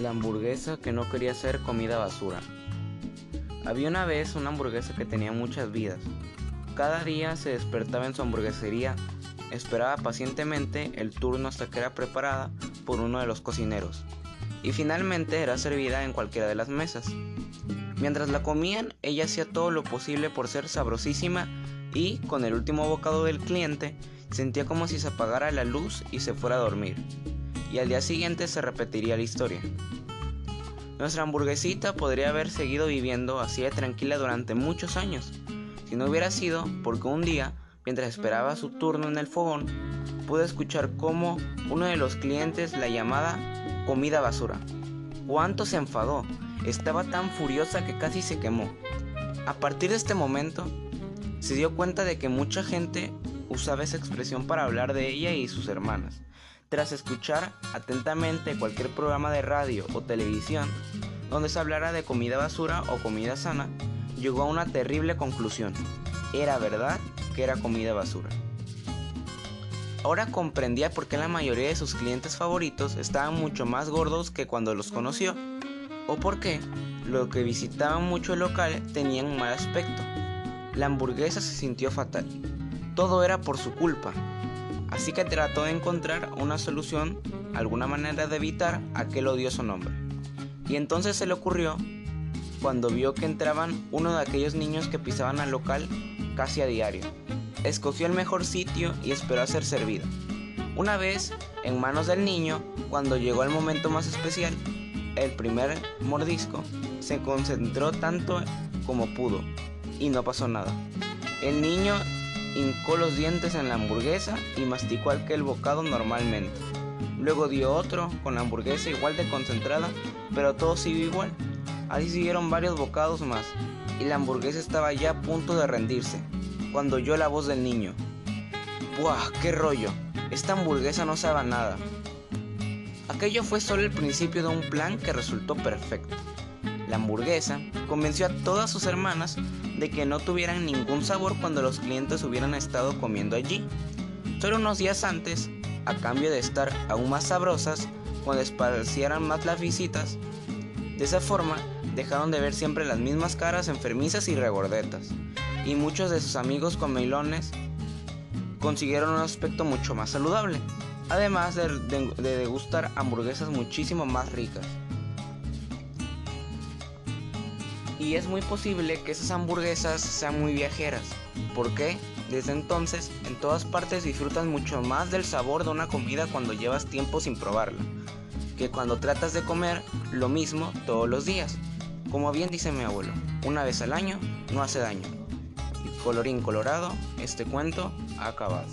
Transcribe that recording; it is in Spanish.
La hamburguesa que no quería ser comida basura. Había una vez una hamburguesa que tenía muchas vidas. Cada día se despertaba en su hamburguesería, esperaba pacientemente el turno hasta que era preparada por uno de los cocineros y finalmente era servida en cualquiera de las mesas. Mientras la comían, ella hacía todo lo posible por ser sabrosísima y, con el último bocado del cliente, sentía como si se apagara la luz y se fuera a dormir y al día siguiente se repetiría la historia. Nuestra hamburguesita podría haber seguido viviendo así de tranquila durante muchos años, si no hubiera sido porque un día, mientras esperaba su turno en el fogón, pude escuchar cómo uno de los clientes la llamaba comida basura. ¿Cuánto se enfadó? Estaba tan furiosa que casi se quemó. A partir de este momento, se dio cuenta de que mucha gente usaba esa expresión para hablar de ella y sus hermanas. Tras escuchar atentamente cualquier programa de radio o televisión donde se hablara de comida basura o comida sana, llegó a una terrible conclusión. Era verdad que era comida basura. Ahora comprendía por qué la mayoría de sus clientes favoritos estaban mucho más gordos que cuando los conoció, o por qué los que visitaban mucho el local tenían un mal aspecto. La hamburguesa se sintió fatal. Todo era por su culpa, así que trató de encontrar una solución, alguna manera de evitar aquel odioso nombre. Y entonces se le ocurrió cuando vio que entraban uno de aquellos niños que pisaban al local casi a diario. Escogió el mejor sitio y esperó a ser servido. Una vez en manos del niño, cuando llegó el momento más especial, el primer mordisco, se concentró tanto como pudo y no pasó nada. El niño hincó los dientes en la hamburguesa y masticó aquel bocado normalmente. Luego dio otro con la hamburguesa igual de concentrada, pero todo siguió igual. Así siguieron varios bocados más y la hamburguesa estaba ya a punto de rendirse, cuando oyó la voz del niño. ¡Buah! ¡Qué rollo! Esta hamburguesa no sabe nada. Aquello fue solo el principio de un plan que resultó perfecto. La hamburguesa convenció a todas sus hermanas de que no tuvieran ningún sabor cuando los clientes hubieran estado comiendo allí. Solo unos días antes, a cambio de estar aún más sabrosas, cuando esparcieran más las visitas, de esa forma dejaron de ver siempre las mismas caras enfermizas y regordetas, y muchos de sus amigos comelones consiguieron un aspecto mucho más saludable, además de, de, de degustar hamburguesas muchísimo más ricas. Y es muy posible que esas hamburguesas sean muy viajeras. ¿Por qué? Desde entonces, en todas partes disfrutas mucho más del sabor de una comida cuando llevas tiempo sin probarla, que cuando tratas de comer lo mismo todos los días. Como bien dice mi abuelo, una vez al año no hace daño. Y colorín colorado, este cuento ha acabado.